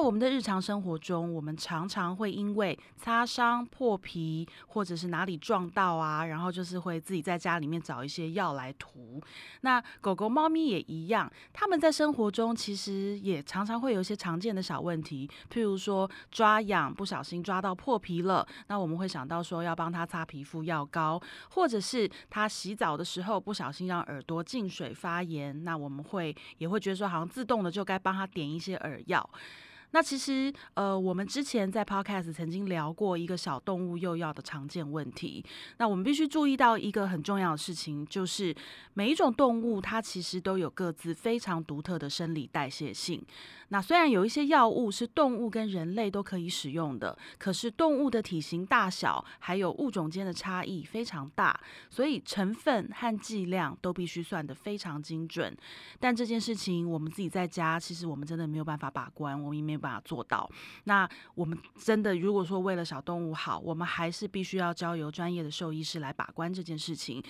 在我们的日常生活中，我们常常会因为擦伤、破皮，或者是哪里撞到啊，然后就是会自己在家里面找一些药来涂。那狗狗、猫咪也一样，它们在生活中其实也常常会有一些常见的小问题，譬如说抓痒不小心抓到破皮了，那我们会想到说要帮它擦皮肤药膏，或者是它洗澡的时候不小心让耳朵进水发炎，那我们会也会觉得说好像自动的就该帮它点一些耳药。那其实，呃，我们之前在 Podcast 曾经聊过一个小动物幼药的常见问题。那我们必须注意到一个很重要的事情，就是每一种动物它其实都有各自非常独特的生理代谢性。那虽然有一些药物是动物跟人类都可以使用的，可是动物的体型大小还有物种间的差异非常大，所以成分和剂量都必须算得非常精准。但这件事情我们自己在家，其实我们真的没有办法把关，我们也办法做到。那我们真的如果说为了小动物好，我们还是必须要交由专业的兽医师来把关这件事情。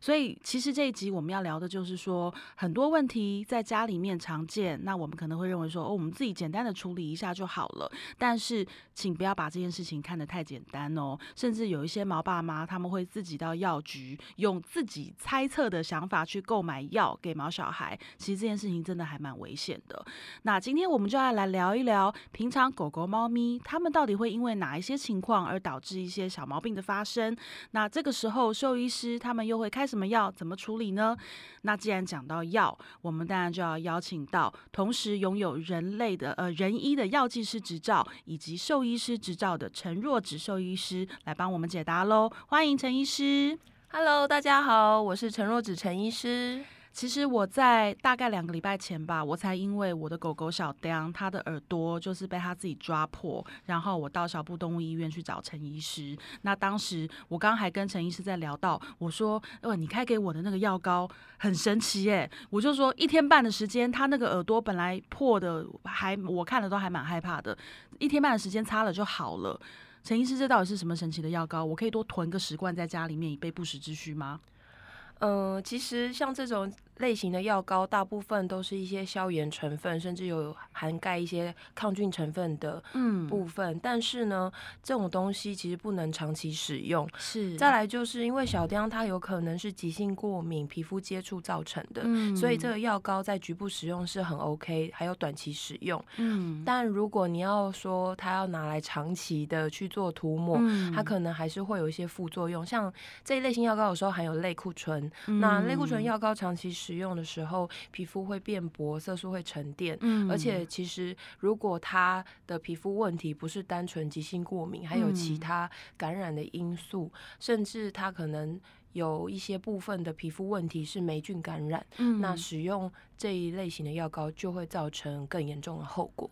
所以其实这一集我们要聊的就是说，很多问题在家里面常见，那我们可能会认为说。哦我们自己简单的处理一下就好了，但是请不要把这件事情看得太简单哦。甚至有一些毛爸妈，他们会自己到药局，用自己猜测的想法去购买药给毛小孩。其实这件事情真的还蛮危险的。那今天我们就要来聊一聊，平常狗狗、猫咪，它们到底会因为哪一些情况而导致一些小毛病的发生？那这个时候，兽医师他们又会开什么药，怎么处理呢？那既然讲到药，我们当然就要邀请到同时拥有人。类的呃人医的药剂师执照以及兽医师执照的陈若芷兽医师来帮我们解答喽，欢迎陈医师。Hello，大家好，我是陈若芷陈医师。其实我在大概两个礼拜前吧，我才因为我的狗狗小丁，它的耳朵就是被它自己抓破，然后我到小布动物医院去找陈医师。那当时我刚还跟陈医师在聊到，我说：“呃，你开给我的那个药膏很神奇耶！”我就说一天半的时间，它那个耳朵本来破的，还我看了都还蛮害怕的，一天半的时间擦了就好了。陈医师，这到底是什么神奇的药膏？我可以多囤个十罐在家里面以备不时之需吗？嗯，其实像这种。类型的药膏大部分都是一些消炎成分，甚至有涵盖一些抗菌成分的部分。但是呢，这种东西其实不能长期使用。是。再来就是因为小丁它有可能是急性过敏、皮肤接触造成的，所以这个药膏在局部使用是很 OK，还有短期使用。嗯。但如果你要说它要拿来长期的去做涂抹，它可能还是会有一些副作用。像这一类型药膏有时候含有类固醇，那类固醇药膏长期使使用的时候，皮肤会变薄，色素会沉淀。嗯，而且其实如果他的皮肤问题不是单纯急性过敏，还有其他感染的因素，甚至他可能有一些部分的皮肤问题是霉菌感染，那使用这一类型的药膏就会造成更严重的后果。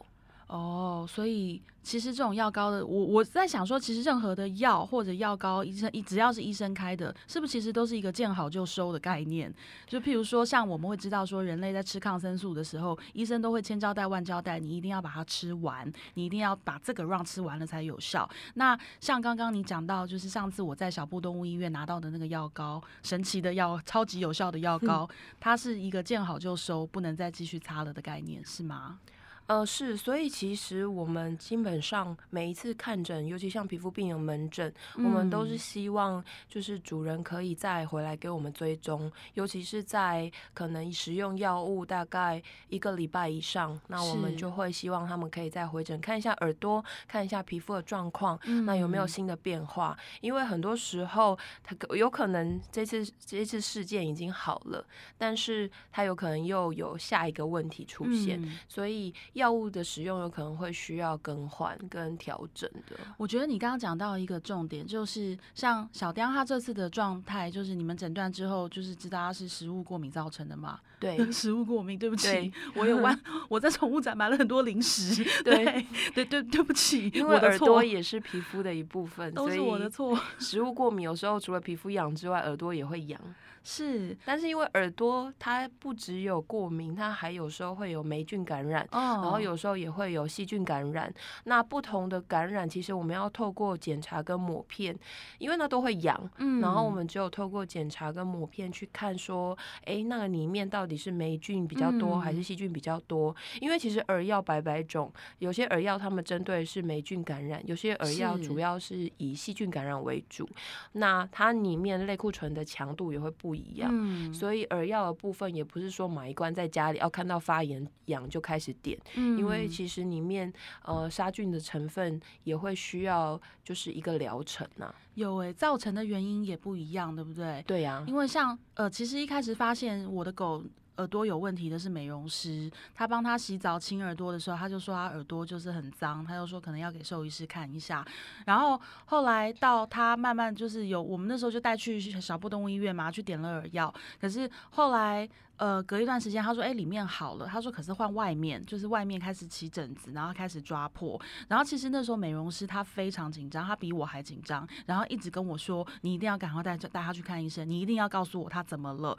哦，所以其实这种药膏的，我我在想说，其实任何的药或者药膏，医生只要是医生开的，是不是其实都是一个见好就收的概念？就譬如说，像我们会知道说，人类在吃抗生素的时候，医生都会千交代万交代，你一定要把它吃完，你一定要把这个让吃完了才有效。那像刚刚你讲到，就是上次我在小布动物医院拿到的那个药膏，神奇的药，超级有效的药膏，它是一个见好就收，不能再继续擦了的概念，是吗？呃，是，所以其实我们基本上每一次看诊，尤其像皮肤病的门诊，我们都是希望就是主人可以再回来给我们追踪，尤其是在可能使用药物大概一个礼拜以上，那我们就会希望他们可以再回诊看一下耳朵，看一下皮肤的状况，那有没有新的变化？因为很多时候他有可能这次这次事件已经好了，但是他有可能又有下一个问题出现，所以。药物的使用有可能会需要更换跟调整的。我觉得你刚刚讲到一个重点，就是像小雕他这次的状态，就是你们诊断之后，就是知道他是食物过敏造成的嘛？对，食物过敏，对不起，我有玩，我在宠物展买了很多零食。对，对，对，对不起，因为耳朵也是皮肤的一部分，都是我的错。食物过敏有时候除了皮肤痒之外，耳朵也会痒。是，但是因为耳朵它不只有过敏，它还有时候会有霉菌感染，哦，然后有时候也会有细菌感染。那不同的感染，其实我们要透过检查跟抹片，因为那都会痒，嗯，然后我们只有透过检查跟抹片去看说，哎，那个里面到底是霉菌比较多还是细菌比较多？因为其实耳药百百种，有些耳药他们针对是霉菌感染，有些耳药主要是以细菌感染为主，那它里面类固醇的强度也会不。一样，所以耳药的部分也不是说买一罐在家里要看到发炎痒就开始点，因为其实里面呃杀菌的成分也会需要就是一个疗程呐。有诶，造成的原因也不一样，对不对？对呀，因为像呃，其实一开始发现我的狗。耳朵有问题的是美容师，他帮他洗澡清耳朵的时候，他就说他耳朵就是很脏，他就说可能要给兽医师看一下。然后后来到他慢慢就是有，我们那时候就带去小布动物医院嘛，去点了耳药。可是后来。呃，隔一段时间，他说：“哎，里面好了。”他说：“可是换外面，就是外面开始起疹子，然后开始抓破。然后其实那时候美容师他非常紧张，他比我还紧张，然后一直跟我说：‘你一定要赶快带带他去看医生，你一定要告诉我他怎么了。’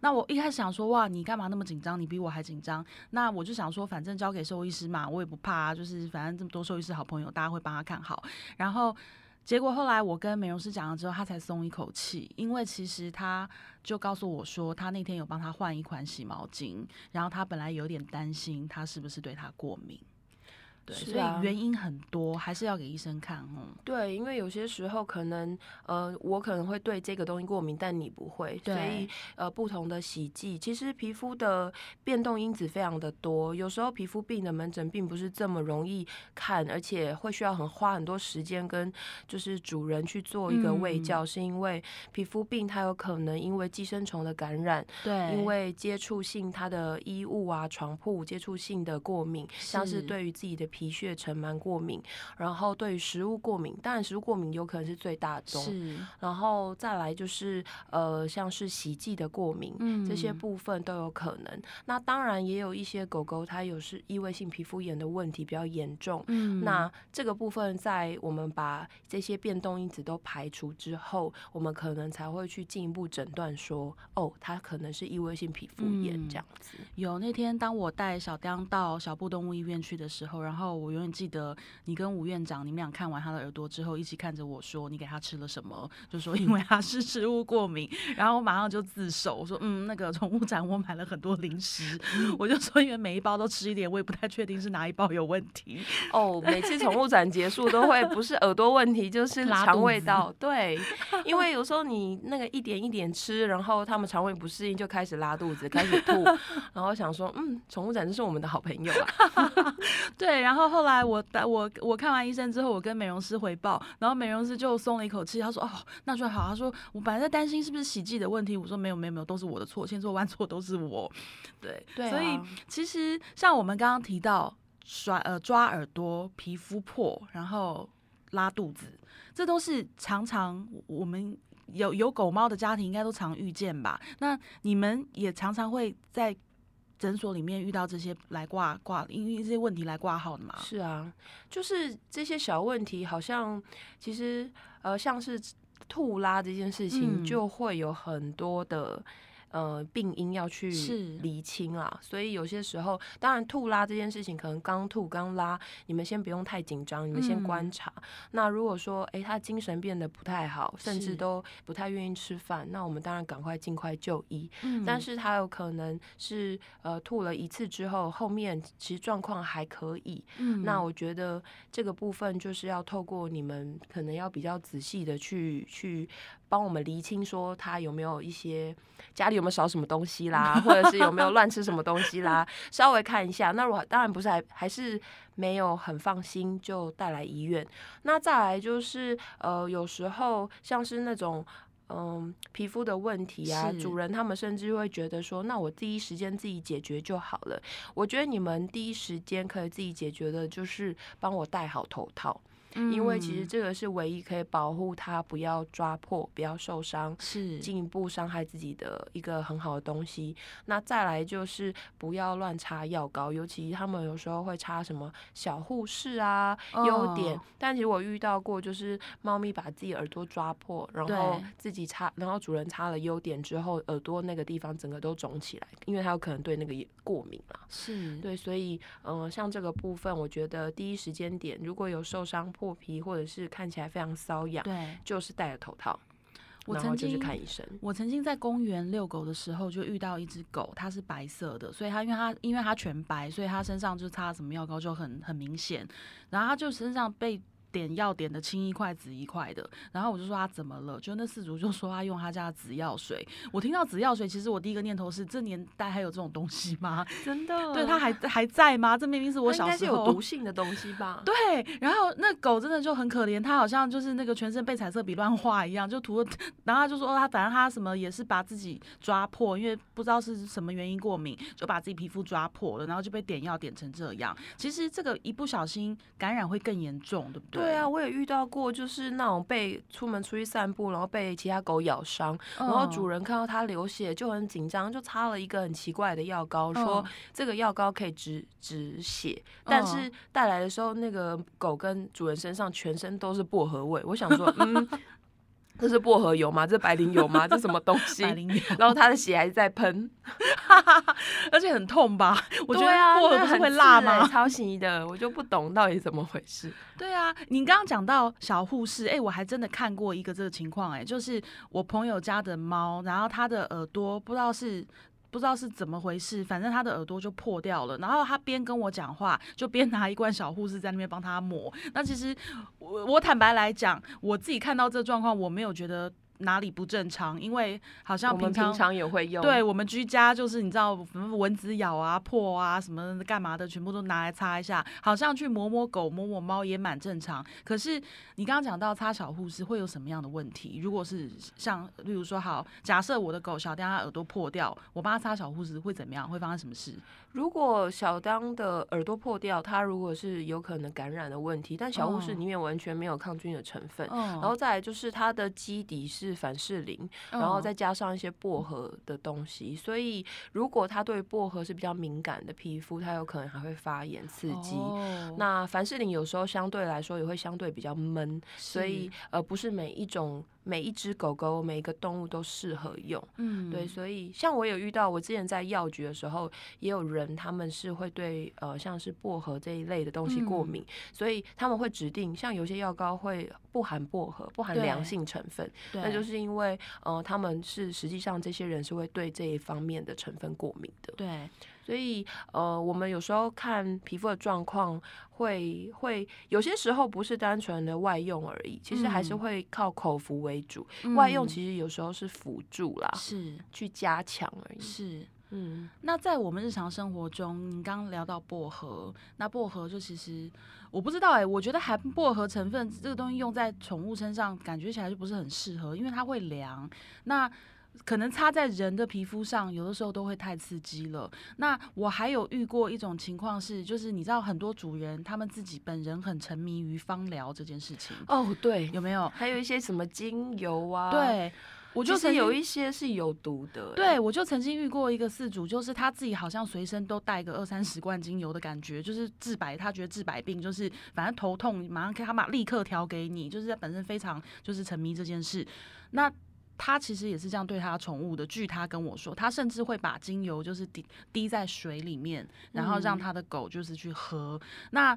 那我一开始想说：‘哇，你干嘛那么紧张？你比我还紧张。’那我就想说，反正交给兽医师嘛，我也不怕，就是反正这么多兽医师好朋友，大家会帮他看好。然后。”结果后来我跟美容师讲了之后，他才松一口气，因为其实他就告诉我说，他那天有帮他换一款洗毛巾，然后他本来有点担心他是不是对他过敏。所以原因很多，还是要给医生看哦。对，因为有些时候可能，呃，我可能会对这个东西过敏，但你不会。所以，呃，不同的洗剂，其实皮肤的变动因子非常的多。有时候皮肤病的门诊并不是这么容易看，而且会需要很花很多时间跟就是主人去做一个喂教，是因为皮肤病它有可能因为寄生虫的感染，对，因为接触性它的衣物啊、床铺接触性的过敏，像是对于自己的皮。皮屑尘螨过敏，然后对于食物过敏，当然食物过敏有可能是最大宗，是，然后再来就是呃，像是洗剂的过敏，嗯，这些部分都有可能。那当然也有一些狗狗它有是异位性皮肤炎的问题比较严重，嗯，那这个部分在我们把这些变动因子都排除之后，我们可能才会去进一步诊断说，哦，它可能是异位性皮肤炎这样子。有那天当我带小雕到小布动物医院去的时候，然后。我永远记得你跟吴院长，你们俩看完他的耳朵之后，一起看着我说：“你给他吃了什么？”就说因为他是食物过敏，然后我马上就自首，我说：“嗯，那个宠物展我买了很多零食。”我就说因为每一包都吃一点，我也不太确定是哪一包有问题。哦，每次宠物展结束都会不是耳朵问题，就是 肠胃道。对，因为有时候你那个一点一点吃，然后他们肠胃不适应，就开始拉肚子，开始吐，然后想说：“嗯，宠物展这是我们的好朋友啊。”对，然后。后来我我我看完医生之后，我跟美容师回报，然后美容师就松了一口气，他说：“哦，那就好。”他说：“我本来在担心是不是洗剂的问题。”我说：“没有没有没有，都是我的错，千错万错都是我。”对，所以其实像我们刚刚提到抓呃抓耳朵、皮肤破，然后拉肚子，这都是常常我们有有狗猫的家庭应该都常遇见吧？那你们也常常会在。诊所里面遇到这些来挂挂，因为这些问题来挂号的嘛。是啊，就是这些小问题，好像其实呃，像是吐拉这件事情，就会有很多的。呃，病因要去厘清啦，所以有些时候，当然吐拉这件事情，可能刚吐刚拉，你们先不用太紧张，你们先观察。那如果说，哎，他精神变得不太好，甚至都不太愿意吃饭，那我们当然赶快尽快就医。嗯，但是他有可能是呃吐了一次之后，后面其实状况还可以。嗯，那我觉得这个部分就是要透过你们可能要比较仔细的去去。帮我们厘清，说他有没有一些家里有没有少什么东西啦，或者是有没有乱吃什么东西啦，稍微看一下。那如果当然不是还还是没有很放心，就带来医院。那再来就是呃，有时候像是那种嗯皮肤的问题啊，主人他们甚至会觉得说，那我第一时间自己解决就好了。我觉得你们第一时间可以自己解决的，就是帮我戴好头套。因为其实这个是唯一可以保护它不要抓破、不要受伤，是进一步伤害自己的一个很好的东西。那再来就是不要乱擦药膏，尤其他们有时候会擦什么小护士啊、优点。但其实我遇到过，就是猫咪把自己耳朵抓破，然后自己擦，然后主人擦了优点之后，耳朵那个地方整个都肿起来，因为它有可能对那个过敏了。是对，所以嗯，像这个部分，我觉得第一时间点如果有受伤、破皮，或者是看起来非常瘙痒，对，就是戴了头套。我曾经看医生。我曾经在公园遛狗的时候，就遇到一只狗，它是白色的，所以它因为它因为它全白，所以它身上就擦什么药膏就很很明显，然后它就身上被。点药点的青一块紫一块的，然后我就说他怎么了？就那四主就说他用他家的紫药水。我听到紫药水，其实我第一个念头是这年代还有这种东西吗？真的？对，他还还在吗？这明明是我小时候有毒性的东西吧？对。然后那狗真的就很可怜，它好像就是那个全身被彩色笔乱画一样，就涂了。然后他就说他反正他什么也是把自己抓破，因为不知道是什么原因过敏，就把自己皮肤抓破了，然后就被点药点成这样。其实这个一不小心感染会更严重，对不对？对啊，我也遇到。过就是那种被出门出去散步，然后被其他狗咬伤，然后主人看到它流血就很紧张，就擦了一个很奇怪的药膏，说这个药膏可以止止血，但是带来的时候，那个狗跟主人身上全身都是薄荷味，我想说，嗯。这是薄荷油吗？这是白灵油吗？这什么东西？白灵油。然后他的血还是在喷，而且很痛吧？我觉得薄荷不是会辣吗？超级的，我就不懂到底怎么回事。对啊，你刚刚讲到小护士，哎，我还真的看过一个这个情况，哎，就是我朋友家的猫，然后它的耳朵不知道是。不知道是怎么回事，反正他的耳朵就破掉了。然后他边跟我讲话，就边拿一罐小护士在那边帮他抹。那其实我我坦白来讲，我自己看到这状况，我没有觉得。哪里不正常？因为好像平常也会用。对我们居家就是你知道，蚊子咬啊、破啊、什么干嘛的，全部都拿来擦一下。好像去摸摸狗、摸摸猫也蛮正常。可是你刚刚讲到擦小护士会有什么样的问题？如果是像，例如说，好，假设我的狗小丁它耳朵破掉，我帮他擦小护士会怎么样？会发生什么事？如果小当的耳朵破掉，它如果是有可能感染的问题，但小护士里面完全没有抗菌的成分。然后再来就是它的基底是凡士林，然后再加上一些薄荷的东西，所以如果它对薄荷是比较敏感的皮肤，它有可能还会发炎刺激。那凡士林有时候相对来说也会相对比较闷，所以呃不是每一种。每一只狗狗，每一个动物都适合用，嗯，对，所以像我有遇到，我之前在药局的时候，也有人他们是会对呃像是薄荷这一类的东西过敏，所以他们会指定像有些药膏会不含薄荷，不含良性成分，那就是因为呃他们是实际上这些人是会对这一方面的成分过敏的，对。所以，呃，我们有时候看皮肤的状况，会会有些时候不是单纯的外用而已，其实还是会靠口服为主。外用其实有时候是辅助啦，是去加强而已。是，嗯。那在我们日常生活中，你刚刚聊到薄荷，那薄荷就其实我不知道哎，我觉得含薄荷成分这个东西用在宠物身上，感觉起来就不是很适合，因为它会凉。那可能擦在人的皮肤上，有的时候都会太刺激了。那我还有遇过一种情况是，就是你知道很多主人他们自己本人很沉迷于芳疗这件事情。哦，对，有没有？还有一些什么精油啊？对，我就是有一些是有毒的。对，我就曾经遇过一个饲主，就是他自己好像随身都带个二三十罐精油的感觉，就是治百，他觉得治百病，就是反正头痛马上可以他马立刻调给你，就是他本身非常就是沉迷这件事。那他其实也是这样对他宠物的。据他跟我说，他甚至会把精油就是滴滴在水里面，然后让他的狗就是去喝。那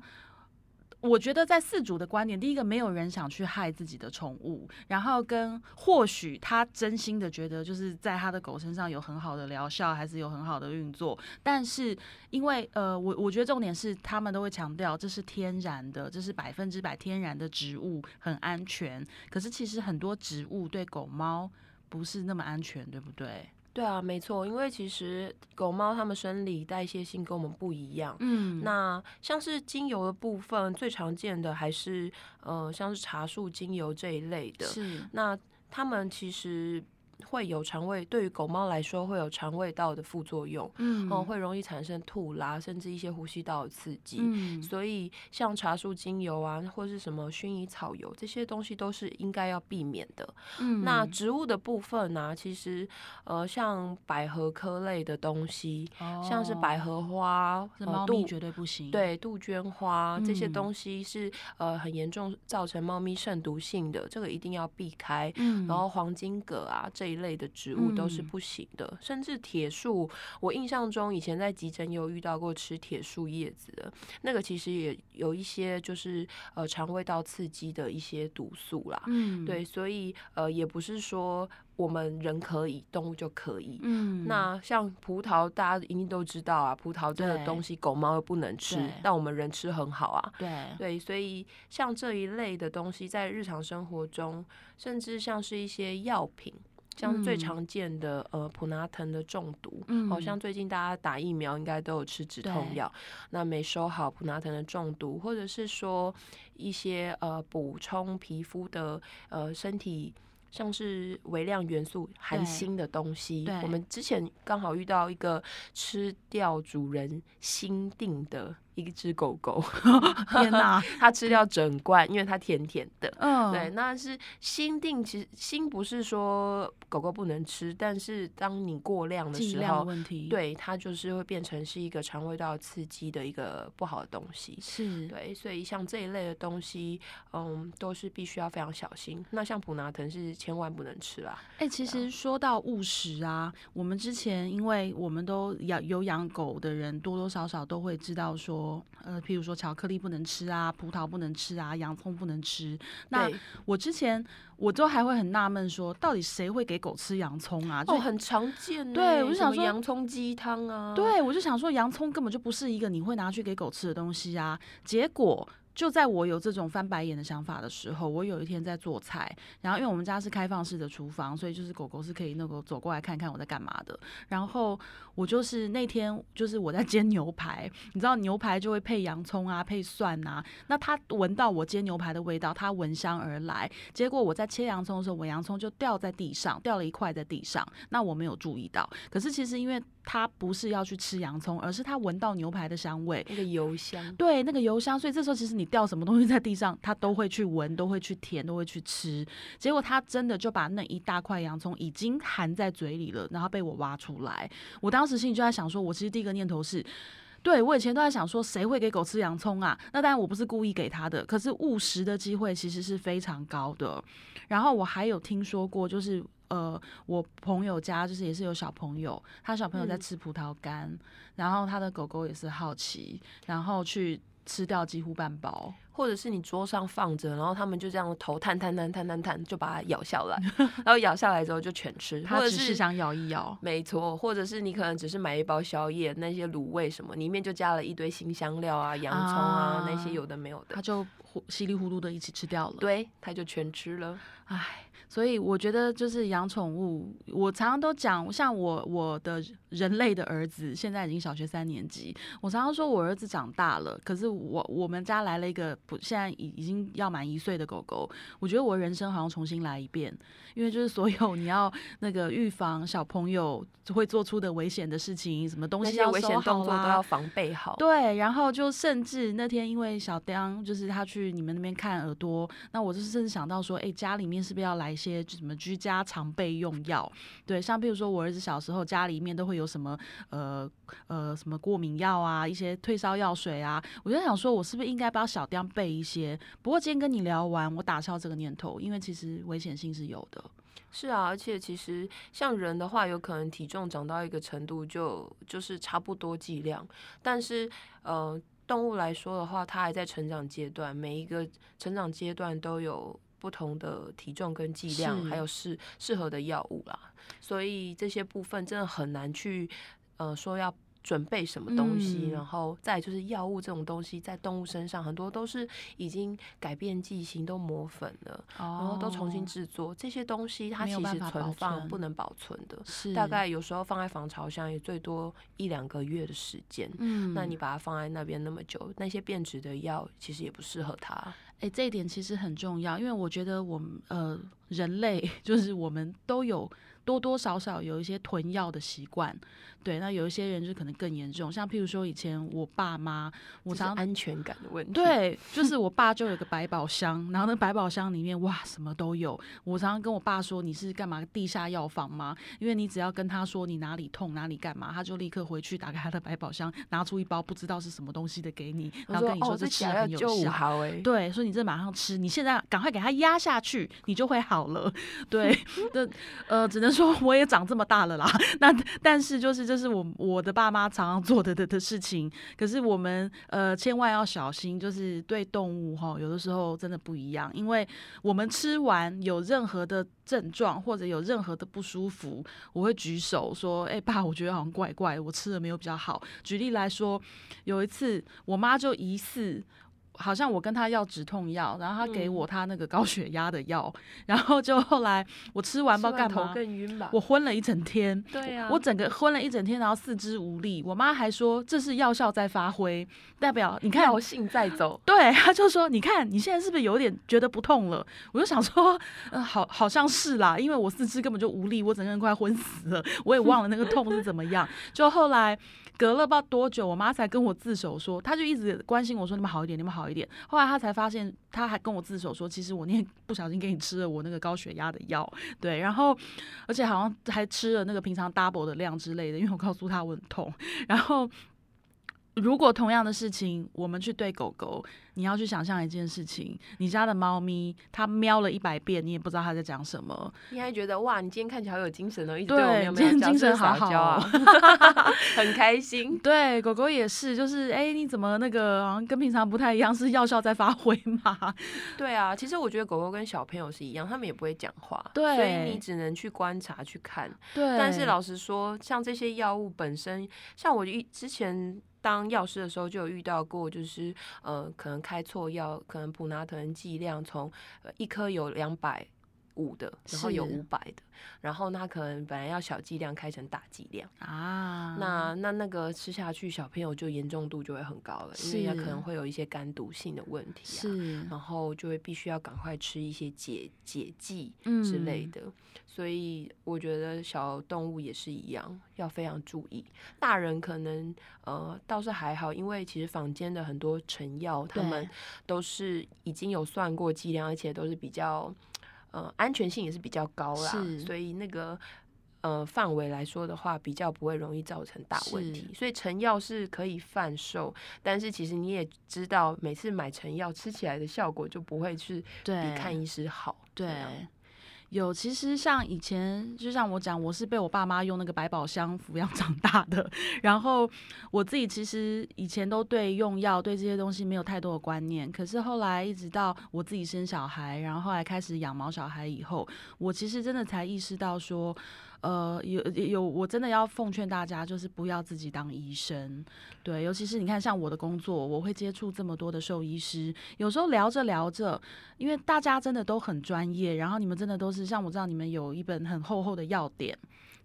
我觉得在四主的观点，第一个没有人想去害自己的宠物，然后跟或许他真心的觉得就是在他的狗身上有很好的疗效，还是有很好的运作。但是因为呃，我我觉得重点是他们都会强调这是天然的，这是百分之百天然的植物，很安全。可是其实很多植物对狗猫不是那么安全，对不对？对啊，没错，因为其实狗猫它们生理代谢性跟我们不一样。嗯，那像是精油的部分，最常见的还是呃，像是茶树精油这一类的。是，那它们其实会有肠胃，对于狗猫来说会有肠胃道的副作用，嗯，哦，会容易产生吐拉，甚至一些呼吸道的刺激。嗯，所以像茶树精油啊，或是什么薰衣草油这些东西都是应该要避免的。嗯，那植物的部分呢，其实呃，像百合科类的东西，像是百合花，猫咪绝对不行。对，杜鹃花这些东西是呃很严重造成猫咪肾毒性的，这个一定要避开。嗯，然后黄金葛啊这一类的植物都是不行的，甚至铁树，我印象中以前在急诊有遇到过吃铁树叶子的，那个其实也有一些就是呃肠胃道刺激的一些毒素啦。嗯，对，所以呃也不是说。我们人可以，动物就可以。嗯，那像葡萄，大家一定都知道啊，葡萄这个东西狗猫又不能吃，但我们人吃很好啊。对对，所以像这一类的东西，在日常生活中，甚至像是一些药品，像最常见的呃普拿疼的中毒，好像最近大家打疫苗应该都有吃止痛药，那没收好普拿疼的中毒，或者是说一些呃补充皮肤的呃身体。像是微量元素含锌的东西，我们之前刚好遇到一个吃掉主人心定的。一只狗狗，天哪！它吃掉整罐，因为它甜甜的。嗯，对，那是心定。其实心不是说狗狗不能吃，但是当你过量的时候，问题对它就是会变成是一个肠胃道刺激的一个不好的东西。是对，所以像这一类的东西，嗯，都是必须要非常小心。那像普拿疼是千万不能吃啦。哎，其实说到误食啊，我们之前因为我们都养有养狗的人，多多少少都会知道说。呃，譬如说巧克力不能吃啊，葡萄不能吃啊，洋葱不能吃。那我之前我都还会很纳闷，说到底谁会给狗吃洋葱啊？哦，很常见。对，我就想说洋葱鸡汤啊。对，我就想说洋葱根本就不是一个你会拿去给狗吃的东西啊。结果。就在我有这种翻白眼的想法的时候，我有一天在做菜，然后因为我们家是开放式的厨房，所以就是狗狗是可以那个走过来看看我在干嘛的。然后我就是那天就是我在煎牛排，你知道牛排就会配洋葱啊，配蒜啊。那它闻到我煎牛排的味道，它闻香而来。结果我在切洋葱的时候，我洋葱就掉在地上，掉了一块在地上。那我没有注意到，可是其实因为它不是要去吃洋葱，而是他闻到牛排的香味，那个油香。对，那个油香。所以这时候其实你。掉什么东西在地上，他都会去闻，都会去舔，都会去吃。结果他真的就把那一大块洋葱已经含在嘴里了，然后被我挖出来。我当时心里就在想，说我其实第一个念头是，对我以前都在想说，谁会给狗吃洋葱啊？那当然我不是故意给它的，可是误食的机会其实是非常高的。然后我还有听说过，就是呃，我朋友家就是也是有小朋友，他小朋友在吃葡萄干，然后他的狗狗也是好奇，然后去。吃掉几乎半包，或者是你桌上放着，然后他们就这样头探探探探探探，就把它咬下来，然后咬下来之后就全吃，或者是想咬一咬，没错，或者是你可能只是买一包宵夜，那些卤味什么，里面就加了一堆新香料啊、洋葱啊那些有的没有的，他就稀里糊涂的一起吃掉了，对，他就全吃了，唉。所以我觉得就是养宠物，我常常都讲，像我我的人类的儿子现在已经小学三年级，我常常说我儿子长大了，可是我我们家来了一个不现在已已经要满一岁的狗狗，我觉得我人生好像重新来一遍，因为就是所有你要那个预防小朋友会做出的危险的事情，什么东西要危险动作都要防备好，对，然后就甚至那天因为小小丁就是他去你们那边看耳朵，那我就是甚至想到说，哎，家里面是不是要来一？些什么居家常备用药，对，像比如说我儿子小时候家里面都会有什么呃呃什么过敏药啊，一些退烧药水啊，我就想说，我是不是应该帮小丁备一些？不过今天跟你聊完，我打消这个念头，因为其实危险性是有的。是啊，而且其实像人的话，有可能体重长到一个程度就就是差不多剂量，但是呃动物来说的话，它还在成长阶段，每一个成长阶段都有。不同的体重跟剂量，还有适适合的药物啦，所以这些部分真的很难去，呃，说要准备什么东西，然后再就是药物这种东西，在动物身上很多都是已经改变剂型，都磨粉了，然后都重新制作这些东西，它其实存放不能保存的，是大概有时候放在防潮箱也最多一两个月的时间，嗯，那你把它放在那边那么久，那些变质的药其实也不适合它。哎，这一点其实很重要，因为我觉得我们呃人类 就是我们都有多多少少有一些囤药的习惯。对，那有一些人就可能更严重，像譬如说以前我爸妈，我常安全感的问题。对，就是我爸就有个百宝箱，然后那百宝箱里面哇什么都有。我常常跟我爸说：“你是干嘛地下药房吗？”因为你只要跟他说你哪里痛哪里干嘛，他就立刻回去打开他的百宝箱，拿出一包不知道是什么东西的给你，然后跟你说这吃很有效。对，说你这马上吃，你现在赶快给他压下去，你就会好了。对，的呃，只能说我也长这么大了啦。那但是就是这是我我的爸妈常常做的的的事情。可是我们呃千万要小心，就是对动物哈，有的时候真的不一样，因为我们吃完有任何的症状或者有任何的不舒服，我会举手说：“哎爸，我觉得好像怪怪，我吃了没有比较好。”举例来说，有一次我妈就疑似。好像我跟他要止痛药，然后他给我他那个高血压的药，然后就后来我吃完不知道干嘛，更晕吧，我昏了一整天。对呀，我整个昏了一整天，然后四肢无力。我妈还说这是药效在发挥，代表你看药性在走。对，他就说你看你现在是不是有点觉得不痛了？我就想说，嗯，好好像是啦，因为我四肢根本就无力，我整个人快昏死了，我也忘了那个痛是怎么样。就后来。隔了不知道多久，我妈才跟我自首说，她就一直关心我说你们好一点，你们好一点。后来她才发现，她还跟我自首说，其实我那天不小心给你吃了我那个高血压的药，对，然后而且好像还吃了那个平常 double 的量之类的，因为我告诉她我很痛，然后。如果同样的事情，我们去对狗狗，你要去想象一件事情：你家的猫咪，它喵了一百遍，你也不知道它在讲什么。你还觉得哇，你今天看起来好有精神哦，一直对我喵喵精神好好啊，很开心。对，狗狗也是，就是哎，你怎么那个好像跟平常不太一样？是药效在发挥吗？对啊，其实我觉得狗狗跟小朋友是一样，他们也不会讲话，对，所以你只能去观察去看。对，但是老实说，像这些药物本身，像我一之前。当药师的时候就有遇到过，就是呃，可能开错药，可能普拿疼剂量从一颗有两百五的，然后有五百的，然后他可能本来要小剂量开成大剂量啊，那那那个吃下去，小朋友就严重度就会很高了，因为他可能会有一些肝毒性的问题啊，然后就会必须要赶快吃一些解解剂之类的。所以我觉得小动物也是一样，要非常注意。大人可能呃倒是还好，因为其实坊间的很多成药，他们都是已经有算过剂量，而且都是比较呃安全性也是比较高啦。所以那个呃范围来说的话，比较不会容易造成大问题。所以成药是可以贩售，但是其实你也知道，每次买成药吃起来的效果就不会是比看医师好。对。有，其实像以前，就像我讲，我是被我爸妈用那个百宝箱抚养长大的。然后我自己其实以前都对用药、对这些东西没有太多的观念。可是后来一直到我自己生小孩，然后后来开始养毛小孩以后，我其实真的才意识到说。呃，有有，我真的要奉劝大家，就是不要自己当医生，对，尤其是你看，像我的工作，我会接触这么多的兽医师，有时候聊着聊着，因为大家真的都很专业，然后你们真的都是像我知道你们有一本很厚厚的药典，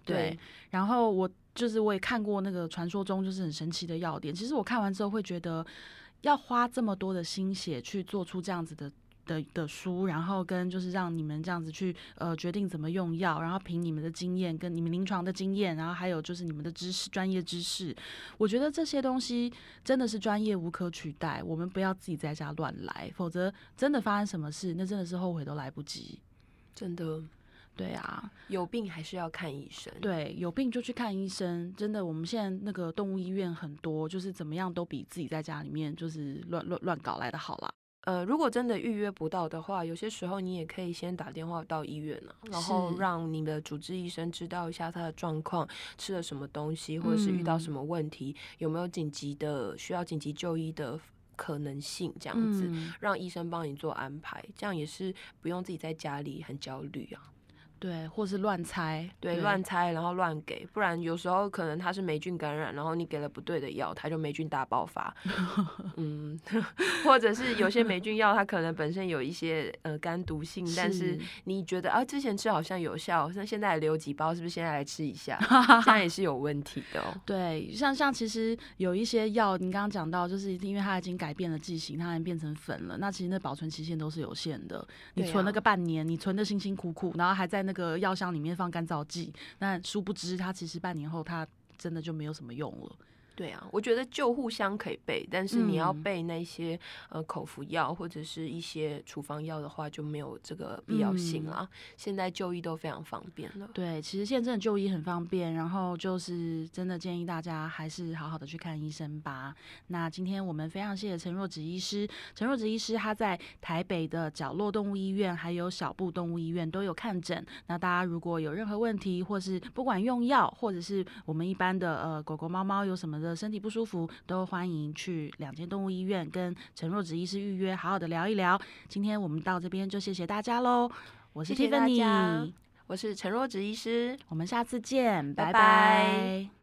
对，然后我就是我也看过那个传说中就是很神奇的药典，其实我看完之后会觉得，要花这么多的心血去做出这样子的。的的书，然后跟就是让你们这样子去呃决定怎么用药，然后凭你们的经验跟你们临床的经验，然后还有就是你们的知识专业知识，我觉得这些东西真的是专业无可取代。我们不要自己在家乱来，否则真的发生什么事，那真的是后悔都来不及。真的，对啊，有病还是要看医生。对，有病就去看医生。真的，我们现在那个动物医院很多，就是怎么样都比自己在家里面就是乱乱乱搞来的好啦。呃，如果真的预约不到的话，有些时候你也可以先打电话到医院呢，然后让你的主治医生知道一下他的状况，吃了什么东西，或者是遇到什么问题，有没有紧急的需要紧急就医的可能性，这样子让医生帮你做安排，这样也是不用自己在家里很焦虑啊。对，或是乱猜，对，乱猜，然后乱给，不然有时候可能他是霉菌感染，然后你给了不对的药，他就霉菌大爆发。嗯，或者是有些霉菌药，它可能本身有一些呃肝毒性，但是你觉得啊，之前吃好像有效，那现在留几包，是不是现在来吃一下？这样也是有问题的。对，像像其实有一些药，你刚刚讲到，就是因为它已经改变了剂型，它已经变成粉了，那其实那保存期限都是有限的。你存了个半年，你存的辛辛苦苦，然后还在。那个药箱里面放干燥剂，那殊不知它其实半年后它真的就没有什么用了。对啊，我觉得救护箱可以备，但是你要备那些呃口服药或者是一些处方药的话，就没有这个必要性了。现在就医都非常方便了。对，其实现在真的就医很方便，然后就是真的建议大家还是好好的去看医生吧。那今天我们非常谢谢陈若芷医师，陈若芷医师他在台北的角落动物医院还有小布动物医院都有看诊。那大家如果有任何问题，或是不管用药，或者是我们一般的呃狗狗猫猫有什么的。身体不舒服，都欢迎去两间动物医院跟陈若植医师预约，好好的聊一聊。今天我们到这边就谢谢大家喽，我是 Tiffany，我是陈若植医师，我们下次见，拜拜。